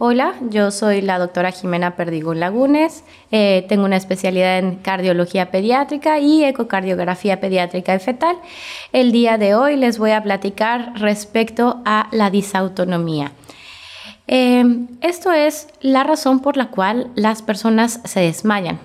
Hola, yo soy la doctora Jimena Perdigón Lagunes. Eh, tengo una especialidad en cardiología pediátrica y ecocardiografía pediátrica y fetal. El día de hoy les voy a platicar respecto a la disautonomía. Eh, esto es la razón por la cual las personas se desmayan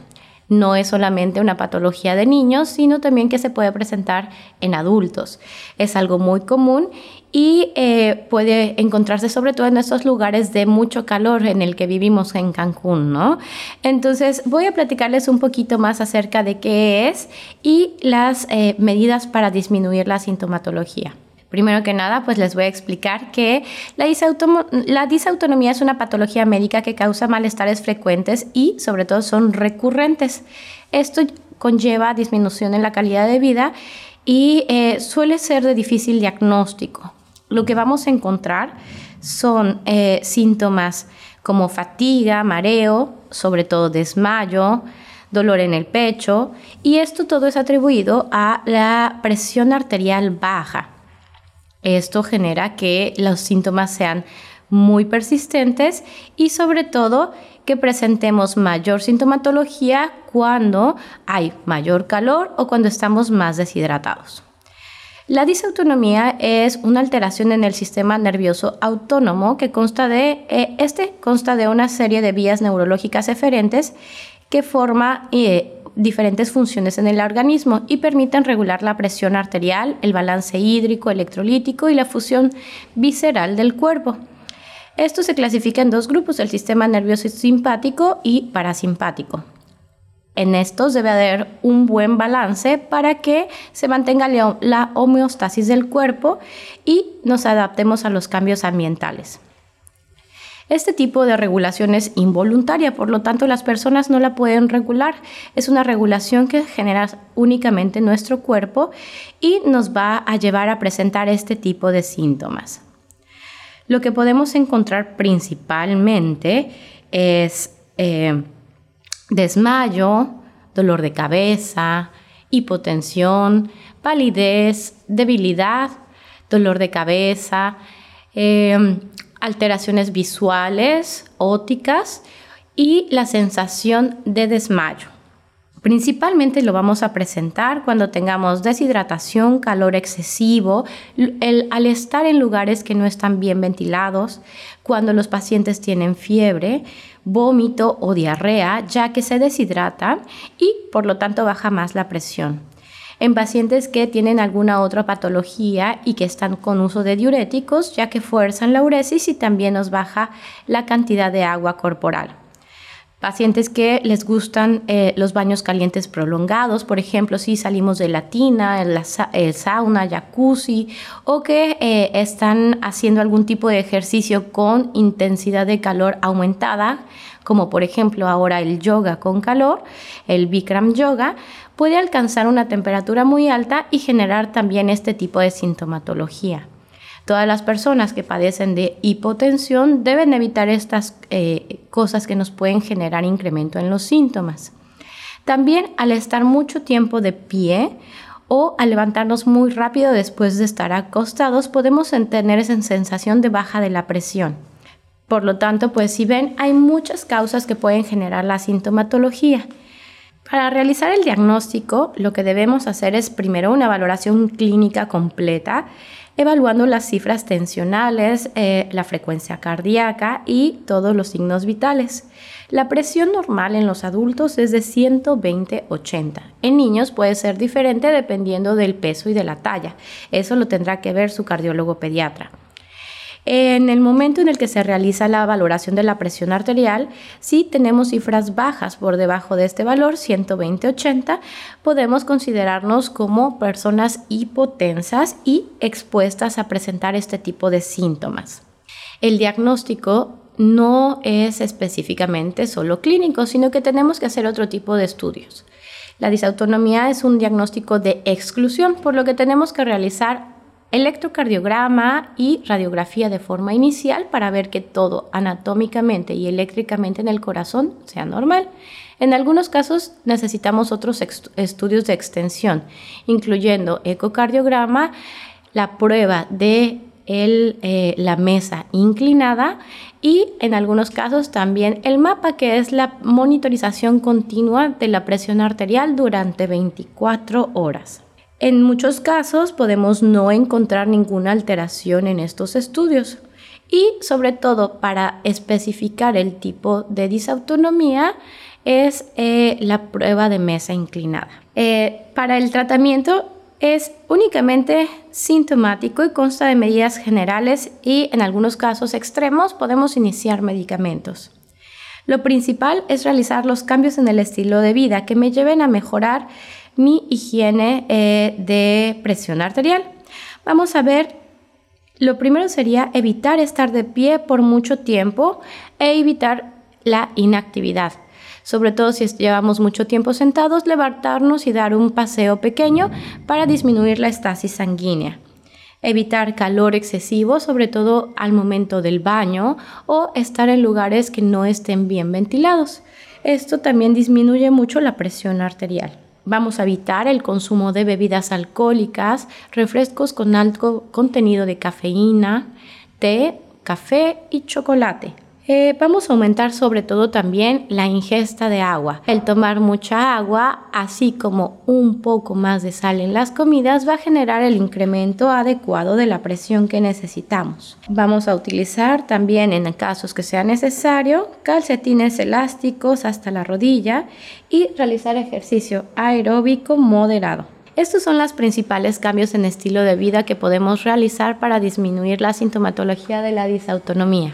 no es solamente una patología de niños, sino también que se puede presentar en adultos. Es algo muy común y eh, puede encontrarse sobre todo en estos lugares de mucho calor en el que vivimos en Cancún, ¿no? Entonces voy a platicarles un poquito más acerca de qué es y las eh, medidas para disminuir la sintomatología. Primero que nada, pues les voy a explicar que la, disautonomía es una patología médica que causa malestares frecuentes y sobre todo son recurrentes. Esto conlleva disminución en la calidad de vida y eh, suele ser de difícil diagnóstico. Lo que vamos a encontrar son eh, síntomas como fatiga, mareo, sobre todo desmayo, dolor en el pecho y esto todo es atribuido a la presión arterial baja. Esto genera que los síntomas sean muy persistentes y sobre todo que presentemos mayor sintomatología cuando hay mayor calor o cuando estamos más deshidratados. La disautonomía es una alteración en el sistema nervioso autónomo que consta de, eh, este consta de una serie de vías neurológicas eferentes que forma eh, diferentes funciones en el organismo y permiten regular la presión arterial, el balance hídrico, electrolítico y la fusión visceral del cuerpo. Esto se clasifica en dos grupos, el sistema nervioso simpático y parasimpático. En estos debe haber un buen balance para que se mantenga la homeostasis del cuerpo y nos adaptemos a los cambios ambientales. Este tipo de regulación es involuntaria, por lo tanto las personas no la pueden regular. Es una regulación que genera únicamente nuestro cuerpo y nos va a llevar a presentar este tipo de síntomas. Lo que podemos encontrar principalmente es eh, desmayo, dolor de cabeza, hipotensión, palidez, debilidad, dolor de cabeza, eh, alteraciones visuales, ópticas y la sensación de desmayo. Principalmente lo vamos a presentar cuando tengamos deshidratación, calor excesivo, al estar en lugares que no están bien ventilados, cuando los pacientes tienen fiebre, vómito o diarrea, ya que se deshidratan y por lo tanto baja más la presión en pacientes que tienen alguna otra patología y que están con uso de diuréticos, ya que fuerzan la uresis y también nos baja la cantidad de agua corporal. Pacientes que les gustan eh, los baños calientes prolongados, por ejemplo, si salimos de la tina, el, sauna, jacuzzi, o que eh, están haciendo algún tipo de ejercicio con intensidad de calor aumentada, como por ejemplo ahora el yoga con calor, el Bikram yoga, puede alcanzar una temperatura muy alta y generar también este tipo de sintomatología. Todas las personas que padecen de hipotensión deben evitar estas eh, cosas que nos pueden generar incremento en los síntomas. También al estar mucho tiempo de pie o al levantarnos muy rápido después de estar acostados, podemos tener esa sensación de baja de la presión. Por lo tanto, pues si ven, hay muchas causas que pueden generar la sintomatología. Para realizar el diagnóstico, lo que debemos hacer es primero una valoración clínica completa, evaluando las cifras tensionales, eh, la frecuencia cardíaca y todos los signos vitales. La presión normal en los adultos es de 120-80. En niños puede ser diferente dependiendo del peso y de la talla. Eso lo tendrá que ver su cardiólogo pediatra. En el momento en el que se realiza la valoración de la presión arterial, si tenemos cifras bajas por debajo de este valor, 120-80, podemos considerarnos como personas hipotensas y expuestas a presentar este tipo de síntomas. El diagnóstico no es específicamente solo clínico, sino que tenemos que hacer otro tipo de estudios. La disautonomía es un diagnóstico de exclusión, por lo que tenemos que realizar electrocardiograma y radiografía de forma inicial para ver que todo anatómicamente y eléctricamente en el corazón sea normal. En algunos casos necesitamos otros estudios de extensión, incluyendo ecocardiograma, la prueba de eh, la mesa inclinada y en algunos casos también el mapa, que es la monitorización continua de la presión arterial durante 24 horas. En muchos casos podemos no encontrar ninguna alteración en estos estudios y sobre todo para especificar el tipo de disautonomía es eh, la prueba de mesa inclinada. Eh, para el tratamiento es únicamente sintomático y consta de medidas generales y en algunos casos extremos podemos iniciar medicamentos. Lo principal es realizar los cambios en el estilo de vida que me lleven a mejorar mi higiene eh, de presión arterial. Vamos a ver, lo primero sería evitar estar de pie por mucho tiempo e evitar la inactividad. Sobre todo si llevamos mucho tiempo sentados, levantarnos y dar un paseo pequeño para disminuir la estasis sanguínea evitar calor excesivo, sobre todo al momento del baño o estar en lugares que no estén bien ventilados. Esto también disminuye mucho la presión arterial. Vamos a evitar el consumo de bebidas alcohólicas, refrescos con alto contenido de cafeína, té, café y chocolate. Eh, vamos a aumentar sobre todo también la ingesta de agua. El tomar mucha agua, así como un poco más de sal en las comidas, va a generar el incremento adecuado de la presión que necesitamos. Vamos a utilizar también en casos que sea necesario calcetines elásticos hasta la rodilla y realizar ejercicio aeróbico moderado. Estos son los principales cambios en estilo de vida que podemos realizar para disminuir la sintomatología de la disautonomía.